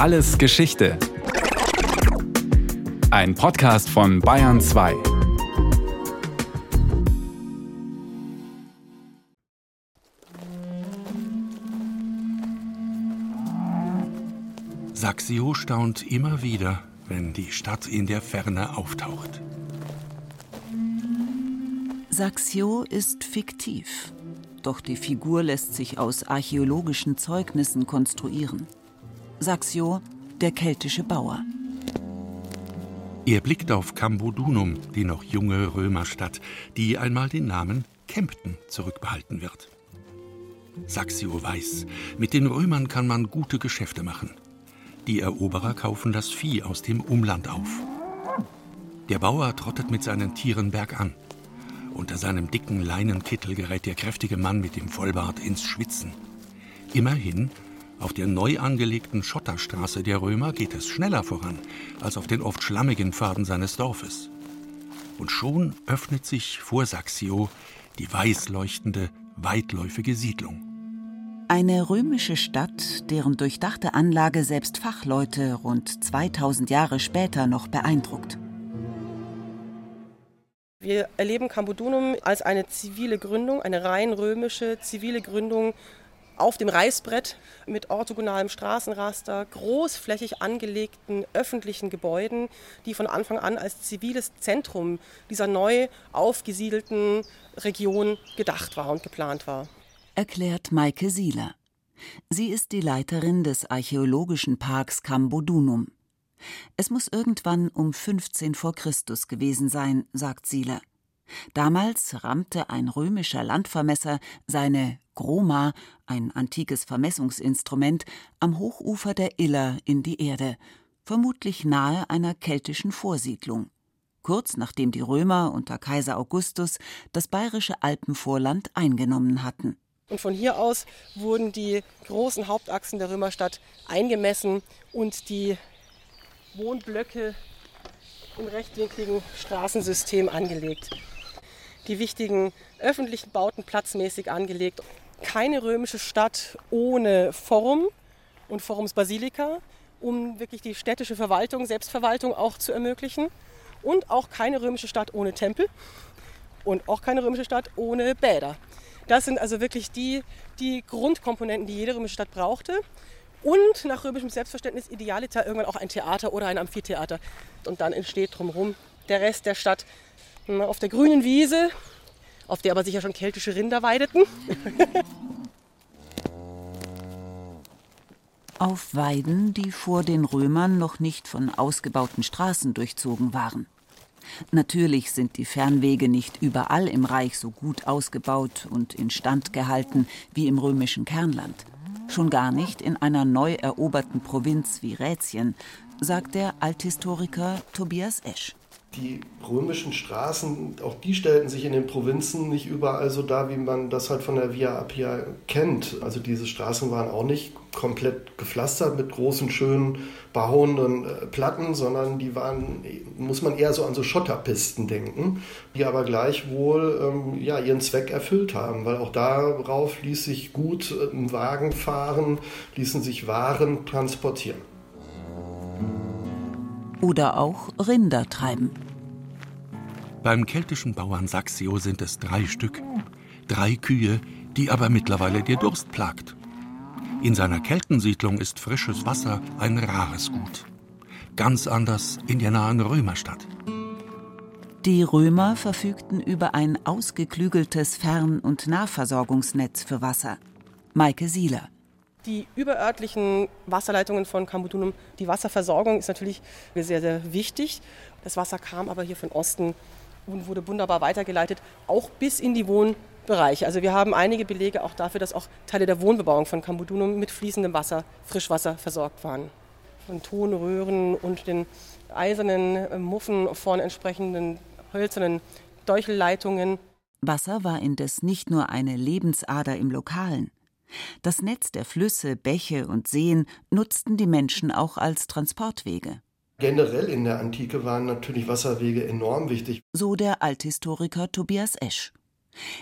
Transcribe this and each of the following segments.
Alles Geschichte. Ein Podcast von Bayern 2. Saxio staunt immer wieder, wenn die Stadt in der Ferne auftaucht. Saxio ist fiktiv. Doch die Figur lässt sich aus archäologischen Zeugnissen konstruieren. Saxio, der keltische Bauer. Er blickt auf Cambodunum, die noch junge Römerstadt, die einmal den Namen Kempten zurückbehalten wird. Saxio weiß, mit den Römern kann man gute Geschäfte machen. Die Eroberer kaufen das Vieh aus dem Umland auf. Der Bauer trottet mit seinen Tieren bergan. Unter seinem dicken Leinenkittel gerät der kräftige Mann mit dem Vollbart ins Schwitzen. Immerhin, auf der neu angelegten Schotterstraße der Römer geht es schneller voran als auf den oft schlammigen Pfaden seines Dorfes. Und schon öffnet sich vor Saxio die weiß leuchtende, weitläufige Siedlung. Eine römische Stadt, deren durchdachte Anlage selbst Fachleute rund 2000 Jahre später noch beeindruckt. Wir erleben Cambodunum als eine zivile Gründung, eine rein römische zivile Gründung auf dem Reißbrett mit orthogonalem Straßenraster, großflächig angelegten öffentlichen Gebäuden, die von Anfang an als ziviles Zentrum dieser neu aufgesiedelten Region gedacht war und geplant war. Erklärt Maike Sieler. Sie ist die Leiterin des archäologischen Parks Cambodunum. Es muss irgendwann um 15 vor Christus gewesen sein, sagt Sieler. Damals rammte ein römischer Landvermesser seine Groma, ein antikes Vermessungsinstrument, am Hochufer der Iller in die Erde, vermutlich nahe einer keltischen Vorsiedlung. Kurz nachdem die Römer unter Kaiser Augustus das bayerische Alpenvorland eingenommen hatten. Und von hier aus wurden die großen Hauptachsen der Römerstadt eingemessen und die Wohnblöcke im rechtwinkligen Straßensystem angelegt. Die wichtigen öffentlichen Bauten platzmäßig angelegt. Keine römische Stadt ohne Forum und Forums Basilika, um wirklich die städtische Verwaltung, Selbstverwaltung auch zu ermöglichen. Und auch keine römische Stadt ohne Tempel und auch keine römische Stadt ohne Bäder. Das sind also wirklich die, die Grundkomponenten, die jede römische Stadt brauchte und nach römischem Selbstverständnis idealiter irgendwann auch ein Theater oder ein Amphitheater. Und dann entsteht drumherum der Rest der Stadt auf der grünen Wiese, auf der aber sicher schon keltische Rinder weideten. auf Weiden, die vor den Römern noch nicht von ausgebauten Straßen durchzogen waren. Natürlich sind die Fernwege nicht überall im Reich so gut ausgebaut und instand gehalten wie im römischen Kernland schon gar nicht in einer neu eroberten Provinz wie Rätien, sagt der Althistoriker Tobias Esch. Die römischen Straßen, auch die stellten sich in den Provinzen nicht überall so dar, wie man das halt von der Via Appia kennt. Also diese Straßen waren auch nicht komplett gepflastert mit großen, schönen, behauenen äh, Platten, sondern die waren, muss man eher so an so Schotterpisten denken, die aber gleichwohl ähm, ja, ihren Zweck erfüllt haben, weil auch darauf ließ sich gut äh, ein Wagen fahren, ließen sich Waren transportieren oder auch Rinder treiben. Beim keltischen Bauern Saxio sind es drei Stück. Drei Kühe, die aber mittlerweile der Durst plagt. In seiner Keltensiedlung ist frisches Wasser ein rares Gut. Ganz anders in der nahen Römerstadt. Die Römer verfügten über ein ausgeklügeltes Fern- und Nahversorgungsnetz für Wasser. Maike Sieler. Die überörtlichen Wasserleitungen von Cambodunum, die Wasserversorgung ist natürlich sehr, sehr wichtig. Das Wasser kam aber hier von Osten und wurde wunderbar weitergeleitet, auch bis in die Wohnbereiche. Also wir haben einige Belege auch dafür, dass auch Teile der Wohnbebauung von Cambodunum mit fließendem Wasser, Frischwasser versorgt waren. Von Tonröhren und den eisernen äh, Muffen von entsprechenden hölzernen Deuchelleitungen. Wasser war indes nicht nur eine Lebensader im Lokalen. Das Netz der Flüsse, Bäche und Seen nutzten die Menschen auch als Transportwege. Generell in der Antike waren natürlich Wasserwege enorm wichtig. So der Althistoriker Tobias Esch.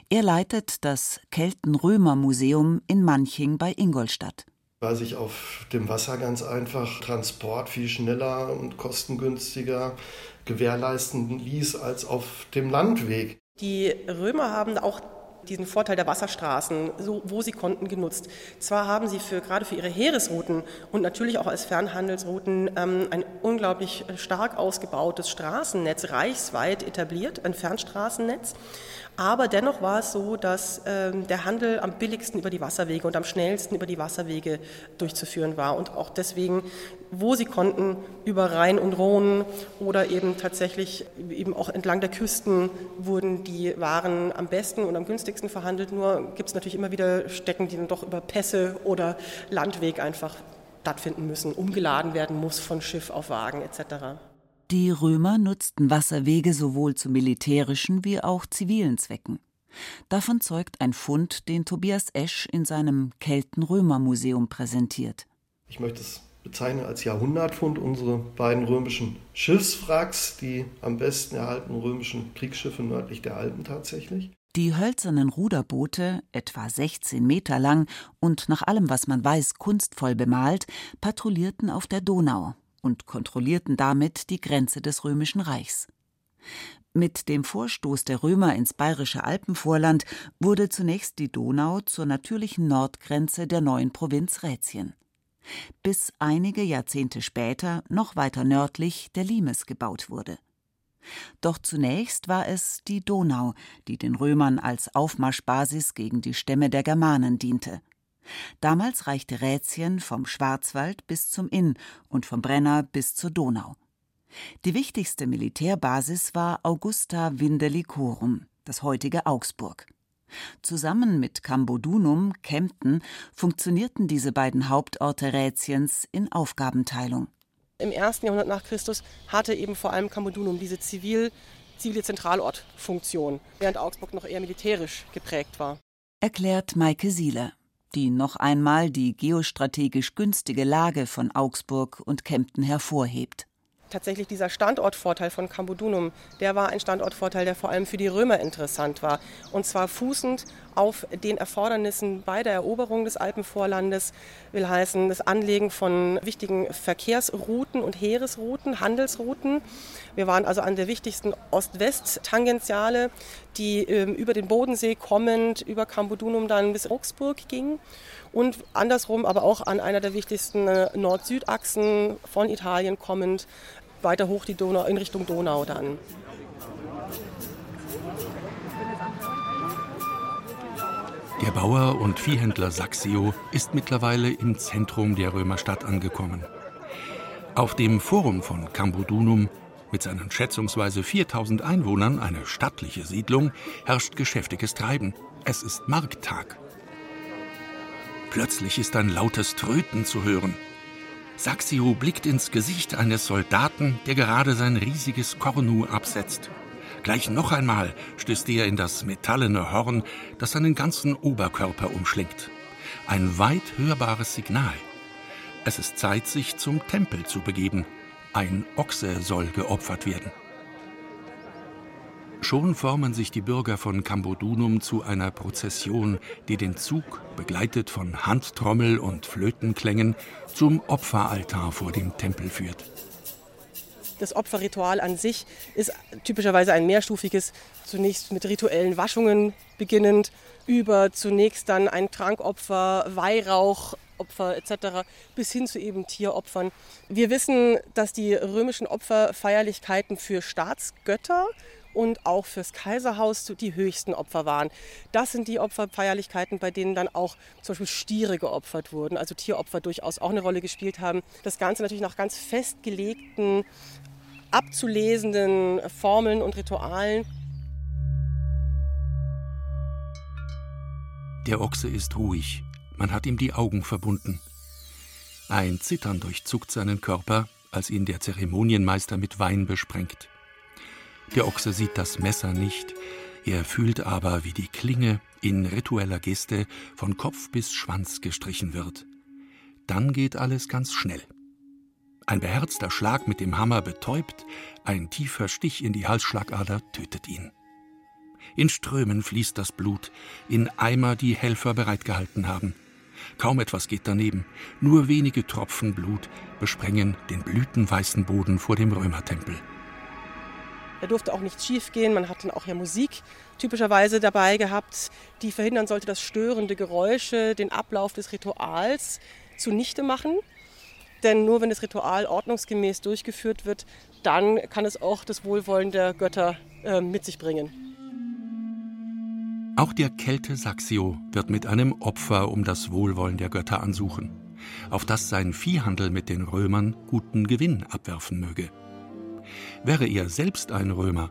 Er leitet das Kelten-Römer-Museum in Manching bei Ingolstadt. weil sich auf dem Wasser ganz einfach Transport viel schneller und kostengünstiger gewährleisten ließ als auf dem Landweg. Die Römer haben auch diesen Vorteil der Wasserstraßen, so, wo sie konnten, genutzt. Zwar haben sie für, gerade für ihre Heeresrouten und natürlich auch als Fernhandelsrouten ähm, ein unglaublich stark ausgebautes Straßennetz reichsweit etabliert, ein Fernstraßennetz. Aber dennoch war es so, dass ähm, der Handel am billigsten über die Wasserwege und am schnellsten über die Wasserwege durchzuführen war. Und auch deswegen, wo sie konnten, über Rhein und Rhone oder eben tatsächlich eben auch entlang der Küsten wurden die Waren am besten und am günstigsten verhandelt. Nur gibt es natürlich immer wieder Stecken, die dann doch über Pässe oder Landweg einfach stattfinden müssen, umgeladen werden muss von Schiff auf Wagen etc. Die Römer nutzten Wasserwege sowohl zu militärischen wie auch zivilen Zwecken. Davon zeugt ein Fund, den Tobias Esch in seinem Kelten-Römer-Museum präsentiert. Ich möchte es bezeichnen als Jahrhundertfund unsere beiden römischen Schiffswracks, die am besten erhaltenen römischen Kriegsschiffe nördlich der Alpen tatsächlich. Die hölzernen Ruderboote, etwa 16 Meter lang und nach allem, was man weiß, kunstvoll bemalt, patrouillierten auf der Donau und kontrollierten damit die Grenze des römischen Reichs. Mit dem Vorstoß der Römer ins bayerische Alpenvorland wurde zunächst die Donau zur natürlichen Nordgrenze der neuen Provinz Rätien. Bis einige Jahrzehnte später noch weiter nördlich der Limes gebaut wurde. Doch zunächst war es die Donau, die den Römern als Aufmarschbasis gegen die Stämme der Germanen diente. Damals reichte Rätien vom Schwarzwald bis zum Inn und vom Brenner bis zur Donau. Die wichtigste Militärbasis war Augusta Vindelicorum, das heutige Augsburg. Zusammen mit Cambodunum, Kempten, funktionierten diese beiden Hauptorte Rätiens in Aufgabenteilung. Im ersten Jahrhundert nach Christus hatte eben vor allem Cambodunum diese zivil, zivile Zentralortfunktion, während Augsburg noch eher militärisch geprägt war. Erklärt Maike Sieler die noch einmal die geostrategisch günstige Lage von Augsburg und Kempten hervorhebt tatsächlich dieser Standortvorteil von Cambodunum, der war ein Standortvorteil, der vor allem für die Römer interessant war. Und zwar fußend auf den Erfordernissen bei der Eroberung des Alpenvorlandes, will heißen das Anlegen von wichtigen Verkehrsrouten und Heeresrouten, Handelsrouten. Wir waren also an der wichtigsten Ost-West-Tangentiale, die ähm, über den Bodensee kommend über Cambodunum dann bis Augsburg ging und andersrum aber auch an einer der wichtigsten äh, Nord-Süd-Achsen von Italien kommend weiter hoch die Donau, in Richtung Donau dann. Der Bauer und Viehhändler Saxio ist mittlerweile im Zentrum der Römerstadt angekommen. Auf dem Forum von Cambodunum, mit seinen schätzungsweise 4000 Einwohnern, eine stattliche Siedlung, herrscht geschäftiges Treiben. Es ist Markttag. Plötzlich ist ein lautes Tröten zu hören. Saxio blickt ins Gesicht eines Soldaten, der gerade sein riesiges Kornu absetzt. Gleich noch einmal stößt er in das metallene Horn, das seinen ganzen Oberkörper umschlingt. Ein weit hörbares Signal. Es ist Zeit, sich zum Tempel zu begeben. Ein Ochse soll geopfert werden. Schon formen sich die Bürger von Cambodunum zu einer Prozession, die den Zug, begleitet von Handtrommel und Flötenklängen, zum Opferaltar vor dem Tempel führt. Das Opferritual an sich ist typischerweise ein mehrstufiges, zunächst mit rituellen Waschungen beginnend, über zunächst dann ein Trankopfer, Weihrauchopfer etc. bis hin zu eben Tieropfern. Wir wissen, dass die römischen Opferfeierlichkeiten für Staatsgötter und auch fürs Kaiserhaus die höchsten Opfer waren. Das sind die Opferfeierlichkeiten, bei denen dann auch zum Beispiel Stiere geopfert wurden, also Tieropfer durchaus auch eine Rolle gespielt haben. Das Ganze natürlich nach ganz festgelegten, abzulesenden Formeln und Ritualen. Der Ochse ist ruhig. Man hat ihm die Augen verbunden. Ein Zittern durchzuckt seinen Körper, als ihn der Zeremonienmeister mit Wein besprengt. Der Ochse sieht das Messer nicht, er fühlt aber, wie die Klinge in ritueller Geste von Kopf bis Schwanz gestrichen wird. Dann geht alles ganz schnell. Ein beherzter Schlag mit dem Hammer betäubt, ein tiefer Stich in die Halsschlagader tötet ihn. In Strömen fließt das Blut, in Eimer, die Helfer bereitgehalten haben. Kaum etwas geht daneben. Nur wenige Tropfen Blut besprengen den blütenweißen Boden vor dem Römertempel. Da durfte auch nichts schiefgehen. Man hat dann auch ja Musik typischerweise dabei gehabt, die verhindern sollte, dass störende Geräusche den Ablauf des Rituals zunichte machen. Denn nur wenn das Ritual ordnungsgemäß durchgeführt wird, dann kann es auch das Wohlwollen der Götter äh, mit sich bringen. Auch der Kelte Saxio wird mit einem Opfer um das Wohlwollen der Götter ansuchen, auf das sein Viehhandel mit den Römern guten Gewinn abwerfen möge. Wäre er selbst ein Römer,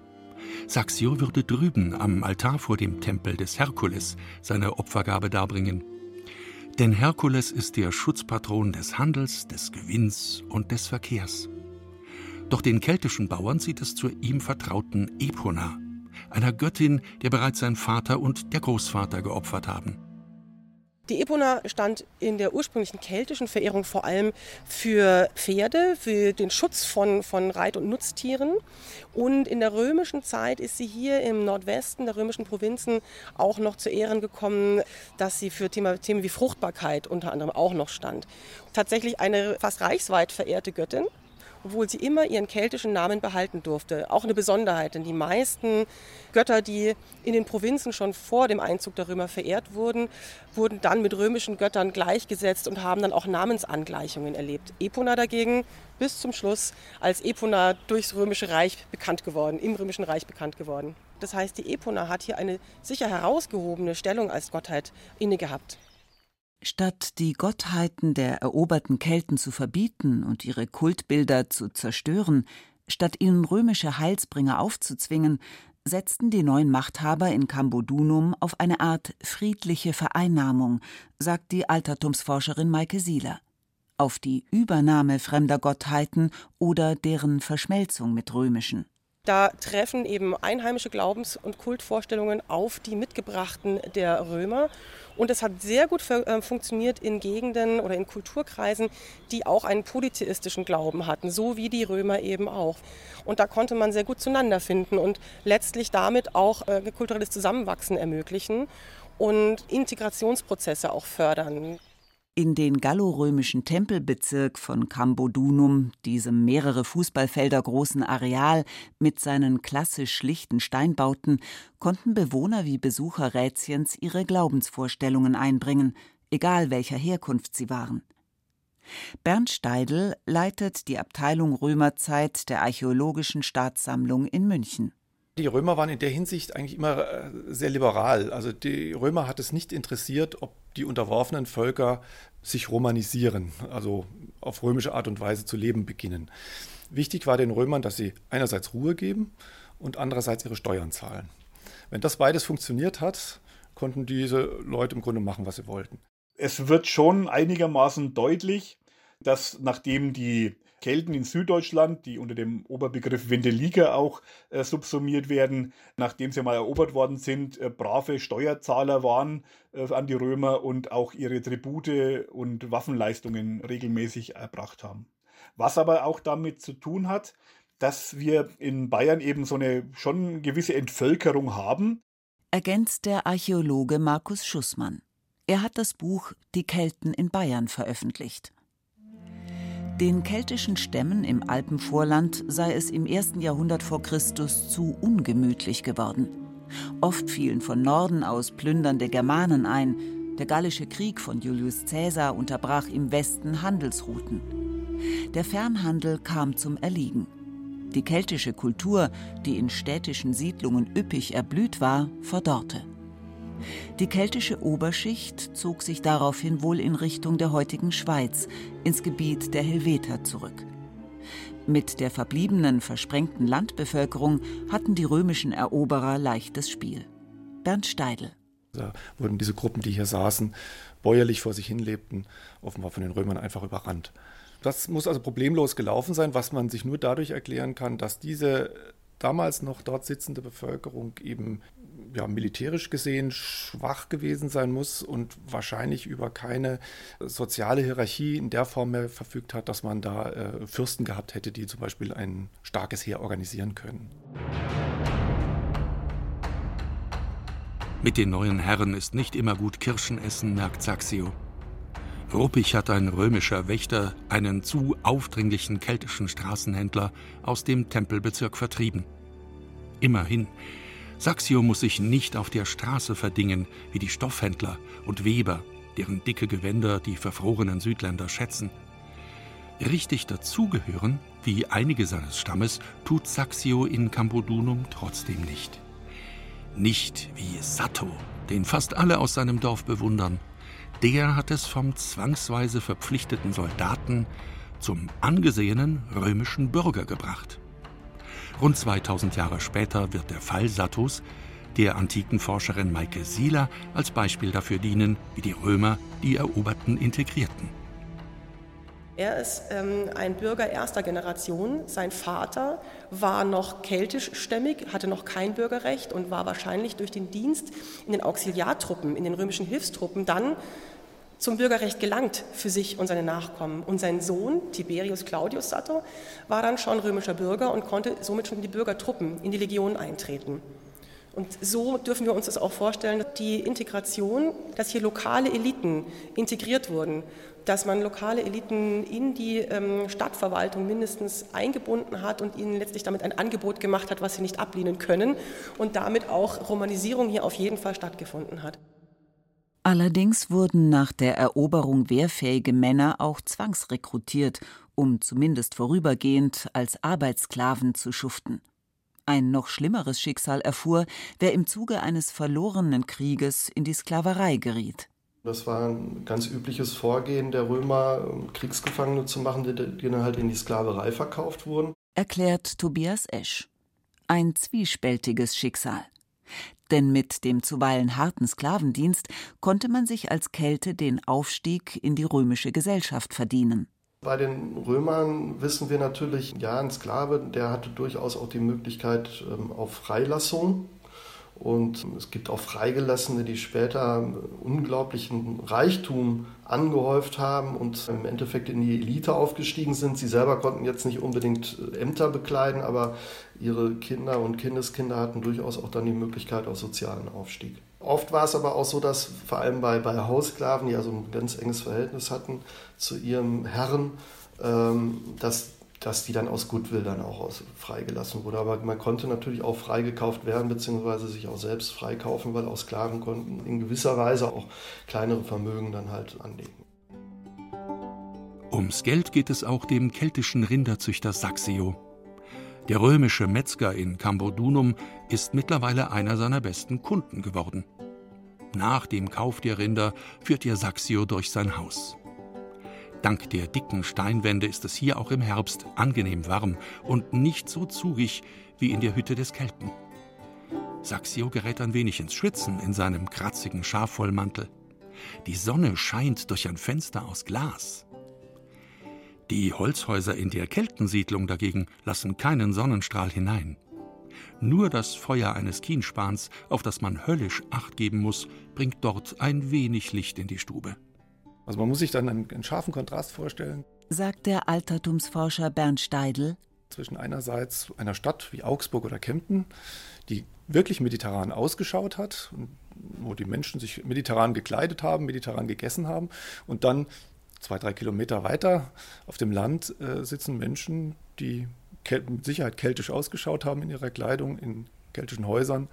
Saxio würde drüben am Altar vor dem Tempel des Herkules seine Opfergabe darbringen. Denn Herkules ist der Schutzpatron des Handels, des Gewinns und des Verkehrs. Doch den keltischen Bauern sieht es zur ihm vertrauten Epona, einer Göttin, der bereits sein Vater und der Großvater geopfert haben. Die Epona stand in der ursprünglichen keltischen Verehrung vor allem für Pferde, für den Schutz von, von Reit- und Nutztieren. Und in der römischen Zeit ist sie hier im Nordwesten der römischen Provinzen auch noch zu Ehren gekommen, dass sie für Thema, Themen wie Fruchtbarkeit unter anderem auch noch stand. Tatsächlich eine fast reichsweit verehrte Göttin obwohl sie immer ihren keltischen Namen behalten durfte. Auch eine Besonderheit, denn die meisten Götter, die in den Provinzen schon vor dem Einzug der Römer verehrt wurden, wurden dann mit römischen Göttern gleichgesetzt und haben dann auch Namensangleichungen erlebt. Epona dagegen bis zum Schluss als Epona durchs Römische Reich bekannt geworden, im Römischen Reich bekannt geworden. Das heißt, die Epona hat hier eine sicher herausgehobene Stellung als Gottheit inne gehabt. Statt die Gottheiten der eroberten Kelten zu verbieten und ihre Kultbilder zu zerstören, statt ihnen römische Heilsbringer aufzuzwingen, setzten die neuen Machthaber in Cambodunum auf eine Art friedliche Vereinnahmung, sagt die Altertumsforscherin Maike Sieler, auf die Übernahme fremder Gottheiten oder deren Verschmelzung mit römischen. Da treffen eben einheimische Glaubens- und Kultvorstellungen auf die mitgebrachten der Römer. Und es hat sehr gut äh, funktioniert in Gegenden oder in Kulturkreisen, die auch einen polytheistischen Glauben hatten, so wie die Römer eben auch. Und da konnte man sehr gut zueinander finden und letztlich damit auch äh, kulturelles Zusammenwachsen ermöglichen und Integrationsprozesse auch fördern. In den gallorömischen Tempelbezirk von Cambodunum, diesem mehrere Fußballfelder großen Areal mit seinen klassisch schlichten Steinbauten, konnten Bewohner wie Besucher Rätiens ihre Glaubensvorstellungen einbringen, egal welcher Herkunft sie waren. Bernd Steidl leitet die Abteilung Römerzeit der Archäologischen Staatssammlung in München. Die Römer waren in der Hinsicht eigentlich immer äh, sehr liberal. Also die Römer hat es nicht interessiert, ob die unterworfenen Völker sich romanisieren, also auf römische Art und Weise zu leben beginnen. Wichtig war den Römern, dass sie einerseits Ruhe geben und andererseits ihre Steuern zahlen. Wenn das beides funktioniert hat, konnten diese Leute im Grunde machen, was sie wollten. Es wird schon einigermaßen deutlich, dass nachdem die Kelten in Süddeutschland, die unter dem Oberbegriff Wendeliger auch äh, subsumiert werden, nachdem sie mal erobert worden sind, äh, brave Steuerzahler waren äh, an die Römer und auch ihre Tribute und Waffenleistungen regelmäßig erbracht haben. Was aber auch damit zu tun hat, dass wir in Bayern eben so eine schon gewisse Entvölkerung haben. Ergänzt der Archäologe Markus Schussmann. Er hat das Buch Die Kelten in Bayern veröffentlicht. Den keltischen Stämmen im Alpenvorland sei es im ersten Jahrhundert vor Christus zu ungemütlich geworden. Oft fielen von Norden aus plündernde Germanen ein. Der Gallische Krieg von Julius Caesar unterbrach im Westen Handelsrouten. Der Fernhandel kam zum Erliegen. Die keltische Kultur, die in städtischen Siedlungen üppig erblüht war, verdorrte. Die keltische Oberschicht zog sich daraufhin wohl in Richtung der heutigen Schweiz, ins Gebiet der Helveter zurück. Mit der verbliebenen, versprengten Landbevölkerung hatten die römischen Eroberer leichtes Spiel. Bernd Steidl. Da wurden diese Gruppen, die hier saßen, bäuerlich vor sich hin lebten, offenbar von den Römern einfach überrannt. Das muss also problemlos gelaufen sein, was man sich nur dadurch erklären kann, dass diese damals noch dort sitzende Bevölkerung eben ja, militärisch gesehen schwach gewesen sein muss und wahrscheinlich über keine soziale Hierarchie in der Form mehr verfügt hat, dass man da äh, Fürsten gehabt hätte, die zum Beispiel ein starkes Heer organisieren können. Mit den neuen Herren ist nicht immer gut Kirschen essen, merkt Saxio. Ruppig hat ein römischer Wächter einen zu aufdringlichen keltischen Straßenhändler aus dem Tempelbezirk vertrieben. Immerhin, Saxio muss sich nicht auf der Straße verdingen wie die Stoffhändler und Weber, deren dicke Gewänder die verfrorenen Südländer schätzen. Richtig dazugehören, wie einige seines Stammes, tut Saxio in Cambodunum trotzdem nicht. Nicht wie Sato, den fast alle aus seinem Dorf bewundern, der hat es vom zwangsweise verpflichteten Soldaten zum angesehenen römischen Bürger gebracht. Rund 2000 Jahre später wird der Fall Sattus der antiken Forscherin Maike Sieler als Beispiel dafür dienen, wie die Römer die Eroberten integrierten. Er ist ähm, ein Bürger erster Generation. Sein Vater war noch keltischstämmig, hatte noch kein Bürgerrecht und war wahrscheinlich durch den Dienst in den Auxiliartruppen, in den römischen Hilfstruppen dann zum Bürgerrecht gelangt für sich und seine Nachkommen. Und sein Sohn, Tiberius Claudius Sato, war dann schon römischer Bürger und konnte somit schon in die Bürgertruppen, in die Legion eintreten. Und so dürfen wir uns das auch vorstellen, die Integration, dass hier lokale Eliten integriert wurden, dass man lokale Eliten in die ähm, Stadtverwaltung mindestens eingebunden hat und ihnen letztlich damit ein Angebot gemacht hat, was sie nicht ablehnen können und damit auch Romanisierung hier auf jeden Fall stattgefunden hat. Allerdings wurden nach der Eroberung wehrfähige Männer auch zwangsrekrutiert, um zumindest vorübergehend als Arbeitssklaven zu schuften. Ein noch schlimmeres Schicksal erfuhr, wer im Zuge eines verlorenen Krieges in die Sklaverei geriet. Das war ein ganz übliches Vorgehen der Römer, Kriegsgefangene zu machen, die, die dann halt in die Sklaverei verkauft wurden. Erklärt Tobias Esch. Ein zwiespältiges Schicksal. Denn mit dem zuweilen harten Sklavendienst konnte man sich als Kälte den Aufstieg in die römische Gesellschaft verdienen. Bei den Römern wissen wir natürlich, ja, ein Sklave, der hatte durchaus auch die Möglichkeit ähm, auf Freilassung. Und es gibt auch Freigelassene, die später unglaublichen Reichtum angehäuft haben und im Endeffekt in die Elite aufgestiegen sind. Sie selber konnten jetzt nicht unbedingt Ämter bekleiden, aber ihre Kinder und Kindeskinder hatten durchaus auch dann die Möglichkeit auf sozialen Aufstieg. Oft war es aber auch so, dass vor allem bei, bei Haussklaven, die also ein ganz enges Verhältnis hatten zu ihrem Herren, ähm, dass dass die dann aus Goodwill dann auch aus, freigelassen wurde. Aber man konnte natürlich auch freigekauft werden, beziehungsweise sich auch selbst freikaufen, weil auch Sklaven konnten in gewisser Weise auch kleinere Vermögen dann halt anlegen. Ums Geld geht es auch dem keltischen Rinderzüchter Saxio. Der römische Metzger in Cambodunum ist mittlerweile einer seiner besten Kunden geworden. Nach dem Kauf der Rinder führt ihr Saxio durch sein Haus. Dank der dicken Steinwände ist es hier auch im Herbst angenehm warm und nicht so zugig wie in der Hütte des Kelten. Saxio gerät ein wenig ins Schwitzen in seinem kratzigen Schafwollmantel. Die Sonne scheint durch ein Fenster aus Glas. Die Holzhäuser in der Keltensiedlung dagegen lassen keinen Sonnenstrahl hinein. Nur das Feuer eines Kienspans, auf das man höllisch Acht geben muss, bringt dort ein wenig Licht in die Stube. Also man muss sich dann einen, einen scharfen Kontrast vorstellen. Sagt der Altertumsforscher Bernd Steidl. Zwischen einerseits einer Stadt wie Augsburg oder Kempten, die wirklich mediterran ausgeschaut hat, wo die Menschen sich mediterran gekleidet haben, mediterran gegessen haben, und dann zwei, drei Kilometer weiter auf dem Land äh, sitzen Menschen, die mit Sicherheit keltisch ausgeschaut haben in ihrer Kleidung, in keltischen Häusern,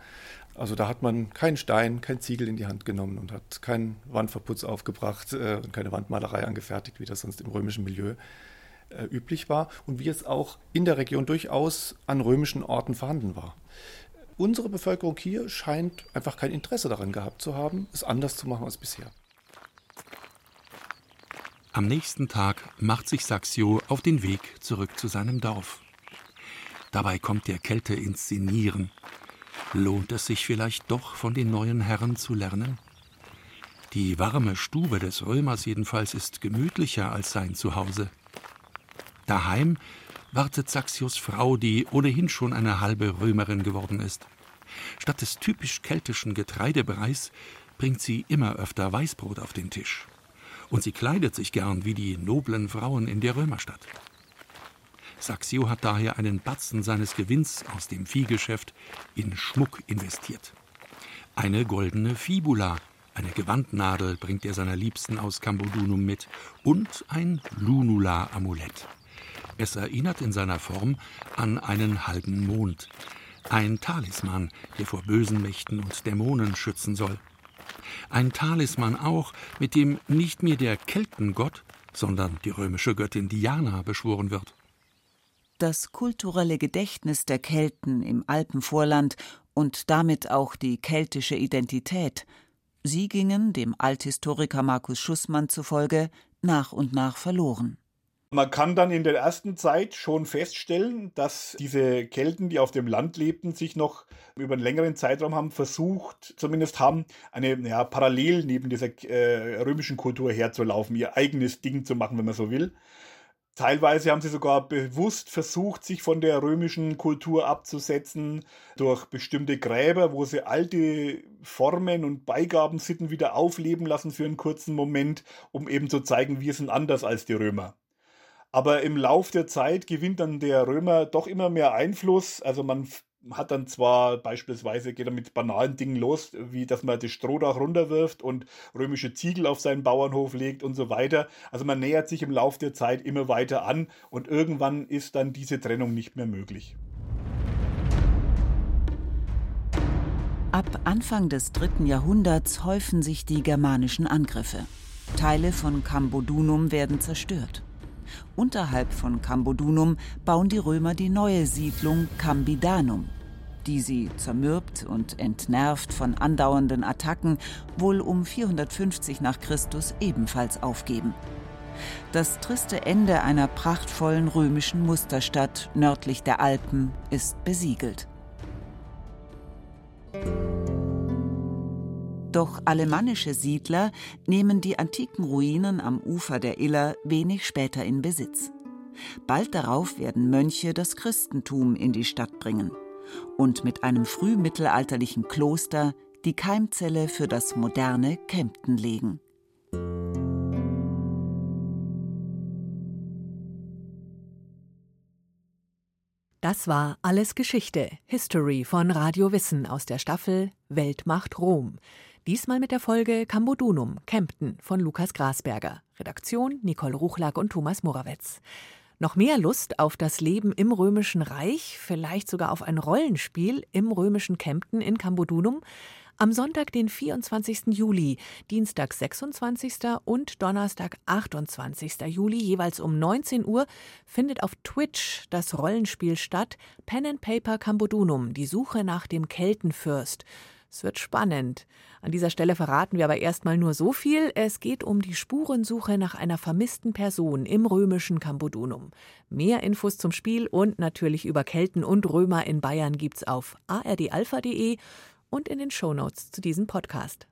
also da hat man keinen Stein, kein Ziegel in die Hand genommen und hat keinen Wandverputz aufgebracht äh, und keine Wandmalerei angefertigt, wie das sonst im römischen Milieu äh, üblich war und wie es auch in der Region durchaus an römischen Orten vorhanden war. Unsere Bevölkerung hier scheint einfach kein Interesse daran gehabt zu haben, es anders zu machen als bisher. Am nächsten Tag macht sich Saxio auf den Weg zurück zu seinem Dorf. Dabei kommt der Kälte ins Sinieren Lohnt es sich vielleicht doch von den neuen Herren zu lernen? Die warme Stube des Römers jedenfalls ist gemütlicher als sein Zuhause. Daheim wartet Saxios Frau, die ohnehin schon eine halbe Römerin geworden ist. Statt des typisch keltischen Getreidebreis bringt sie immer öfter Weißbrot auf den Tisch. Und sie kleidet sich gern wie die noblen Frauen in der Römerstadt. Saxio hat daher einen Batzen seines Gewinns aus dem Viehgeschäft in Schmuck investiert. Eine goldene Fibula, Eine Gewandnadel bringt er seiner Liebsten aus Cambodunum mit und ein Lunula-Amulett. Es erinnert in seiner Form an einen halben Mond. Ein Talisman, der vor bösen Mächten und Dämonen schützen soll. Ein Talisman auch, mit dem nicht mehr der Keltengott, sondern die römische Göttin Diana beschworen wird. Das kulturelle Gedächtnis der Kelten im Alpenvorland und damit auch die keltische Identität, sie gingen, dem Althistoriker Markus Schussmann zufolge, nach und nach verloren. Man kann dann in der ersten Zeit schon feststellen, dass diese Kelten, die auf dem Land lebten, sich noch über einen längeren Zeitraum haben versucht, zumindest haben, eine ja, parallel neben dieser äh, römischen Kultur herzulaufen, ihr eigenes Ding zu machen, wenn man so will. Teilweise haben sie sogar bewusst versucht, sich von der römischen Kultur abzusetzen durch bestimmte Gräber, wo sie alte Formen und Beigabensitten wieder aufleben lassen für einen kurzen Moment, um eben zu zeigen, wir sind anders als die Römer. Aber im Lauf der Zeit gewinnt dann der Römer doch immer mehr Einfluss. Also man hat dann zwar beispielsweise, geht er mit banalen Dingen los, wie dass man das Strohdach runterwirft und römische Ziegel auf seinen Bauernhof legt und so weiter. Also man nähert sich im Lauf der Zeit immer weiter an und irgendwann ist dann diese Trennung nicht mehr möglich. Ab Anfang des dritten Jahrhunderts häufen sich die germanischen Angriffe. Teile von Cambodunum werden zerstört. Unterhalb von Cambodunum bauen die Römer die neue Siedlung Cambidanum, die sie zermürbt und entnervt von andauernden Attacken wohl um 450 nach Christus ebenfalls aufgeben. Das triste Ende einer prachtvollen römischen Musterstadt nördlich der Alpen ist besiegelt. Doch alemannische Siedler nehmen die antiken Ruinen am Ufer der Iller wenig später in Besitz. Bald darauf werden Mönche das Christentum in die Stadt bringen und mit einem frühmittelalterlichen Kloster die Keimzelle für das moderne Kempten legen. Das war Alles Geschichte, History von Radio Wissen aus der Staffel Weltmacht Rom. Diesmal mit der Folge Cambodunum, Kempten von Lukas Grasberger. Redaktion Nicole Ruchlack und Thomas Morawetz. Noch mehr Lust auf das Leben im Römischen Reich, vielleicht sogar auf ein Rollenspiel im römischen Kempten in Cambodunum? Am Sonntag, den 24. Juli, Dienstag 26. und Donnerstag 28. Juli jeweils um 19 Uhr findet auf Twitch das Rollenspiel statt Pen and Paper Cambodunum, die Suche nach dem Keltenfürst. Es wird spannend. An dieser Stelle verraten wir aber erstmal nur so viel. Es geht um die Spurensuche nach einer vermissten Person im römischen Cambodunum. Mehr Infos zum Spiel und natürlich über Kelten und Römer in Bayern gibt's auf ardalpha.de und in den Shownotes zu diesem Podcast.